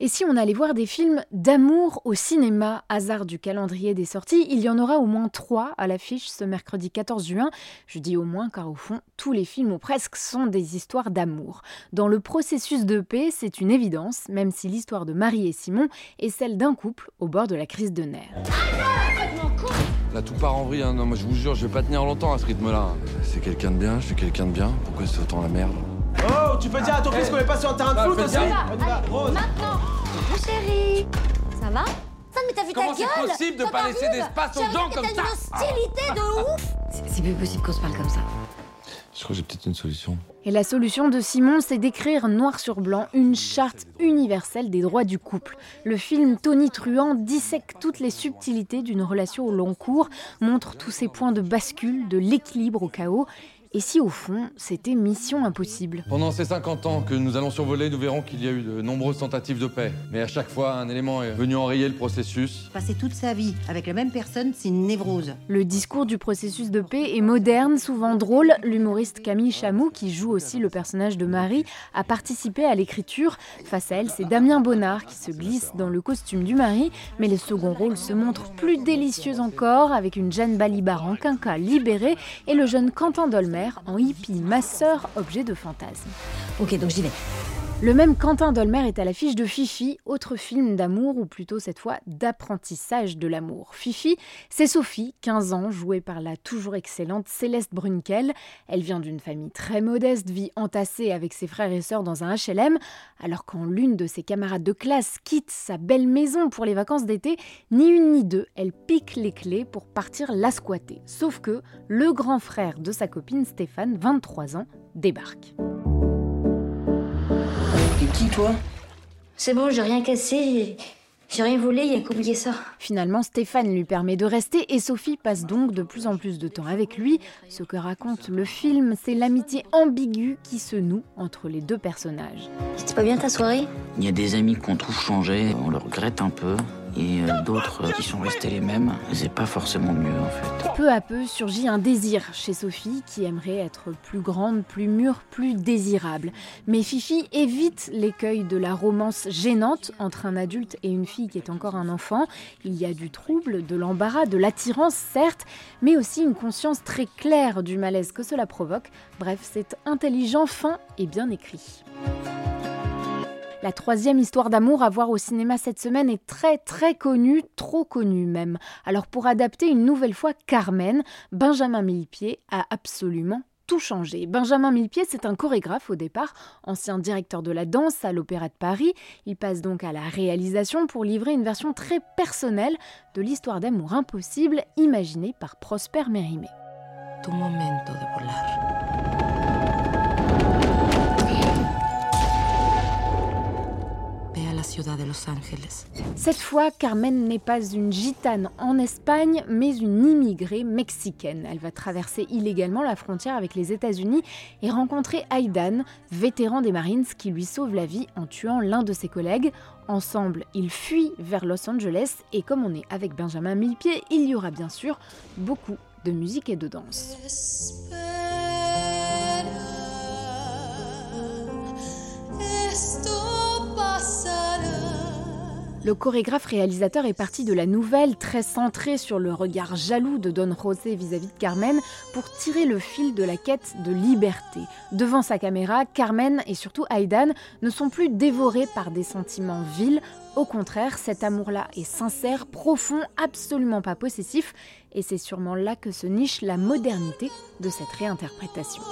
Et si on allait voir des films d'amour au cinéma, hasard du calendrier des sorties, il y en aura au moins trois à l'affiche ce mercredi 14 juin. Je dis au moins car au fond, tous les films ou presque sont des histoires d'amour. Dans le processus de paix, c'est une évidence, même si l'histoire de Marie et Simon est celle d'un couple au bord de la crise de nerfs. Là, tout part en vrille. Hein. Non, moi, je vous jure, je vais pas tenir longtemps à ce rythme-là. C'est quelqu'un de bien, je suis quelqu'un de bien. Pourquoi c'est autant la merde? Oh, tu peux dire à ton fils qu'on est pas sur un terrain de Ah, foot aussi ça. Rose. Maintenant Mon chéri Ça va? Ça, mais t'as vu Comment ta c'est gueule possible de Ça pas laisser d'espace aux Chérie, gens mais comme t'as ça une hostilité de ouf C'est plus possible qu'on se parle comme ça. Je crois que j'ai peut-être une solution. Et la solution de Simon, c'est d'écrire noir sur blanc une charte universelle des droits du couple. Le film Tony Truant dissèque toutes les subtilités d'une relation au long cours, montre tous ces points de bascule, de l'équilibre au chaos. Et si au fond, c'était mission impossible Pendant ces 50 ans que nous allons survoler, nous verrons qu'il y a eu de nombreuses tentatives de paix. Mais à chaque fois, un élément est venu enrayer le processus. Passer toute sa vie avec la même personne, c'est une névrose. Le discours du processus de paix est moderne, souvent drôle. L'humoriste Camille Chamou, qui joue aussi le personnage de Marie, a participé à l'écriture. Face à elle, c'est Damien Bonnard qui se glisse dans le costume du mari. Mais le second rôle se montre plus délicieux encore, avec une Jeanne Balibar en quinca libérée et le jeune Quentin En hippie masseur, objet de fantasme. Ok, donc j'y vais. Le même Quentin Dolmer est à l'affiche de Fifi, autre film d'amour, ou plutôt cette fois d'apprentissage de l'amour. Fifi, c'est Sophie, 15 ans, jouée par la toujours excellente Céleste Brunkel. Elle vient d'une famille très modeste, vit entassée avec ses frères et sœurs dans un HLM, alors quand l'une de ses camarades de classe quitte sa belle maison pour les vacances d'été, ni une ni deux, elle pique les clés pour partir la squatter. Sauf que le grand frère de sa copine Stéphane, 23 ans, débarque. T'es qui, toi? C'est bon, j'ai rien cassé, j'ai rien volé, il y a qu'oublié ça. Finalement, Stéphane lui permet de rester et Sophie passe donc de plus en plus de temps avec lui. Ce que raconte le film, c'est l'amitié ambiguë qui se noue entre les deux personnages. C'était pas bien ta soirée? Il y a des amis qu'on trouve changés, on le regrette un peu. Et euh, d'autres qui sont restés les mêmes, c'est pas forcément mieux en fait. Peu à peu surgit un désir chez Sophie qui aimerait être plus grande, plus mûre, plus désirable. Mais Fifi évite l'écueil de la romance gênante entre un adulte et une fille qui est encore un enfant. Il y a du trouble, de l'embarras, de l'attirance certes, mais aussi une conscience très claire du malaise que cela provoque. Bref, c'est intelligent, fin et bien écrit. La troisième histoire d'amour à voir au cinéma cette semaine est très très connue, trop connue même. Alors pour adapter une nouvelle fois Carmen, Benjamin Millepied a absolument tout changé. Benjamin Millepied, c'est un chorégraphe au départ, ancien directeur de la danse à l'Opéra de Paris. Il passe donc à la réalisation pour livrer une version très personnelle de l'histoire d'amour impossible imaginée par Prosper Mérimée. Los. Cette fois, Carmen n'est pas une gitane en Espagne, mais une immigrée mexicaine. Elle va traverser illégalement la frontière avec les États-Unis et rencontrer Aidan, vétéran des Marines, qui lui sauve la vie en tuant l'un de ses collègues. Ensemble, ils fuient vers Los Angeles et comme on est avec Benjamin Millepied, il y aura bien sûr beaucoup de musique et de danse. Le chorégraphe réalisateur est parti de la nouvelle, très centrée sur le regard jaloux de Don José vis-à-vis de Carmen, pour tirer le fil de la quête de liberté. Devant sa caméra, Carmen et surtout Aidan ne sont plus dévorés par des sentiments vils. Au contraire, cet amour-là est sincère, profond, absolument pas possessif, et c'est sûrement là que se niche la modernité de cette réinterprétation.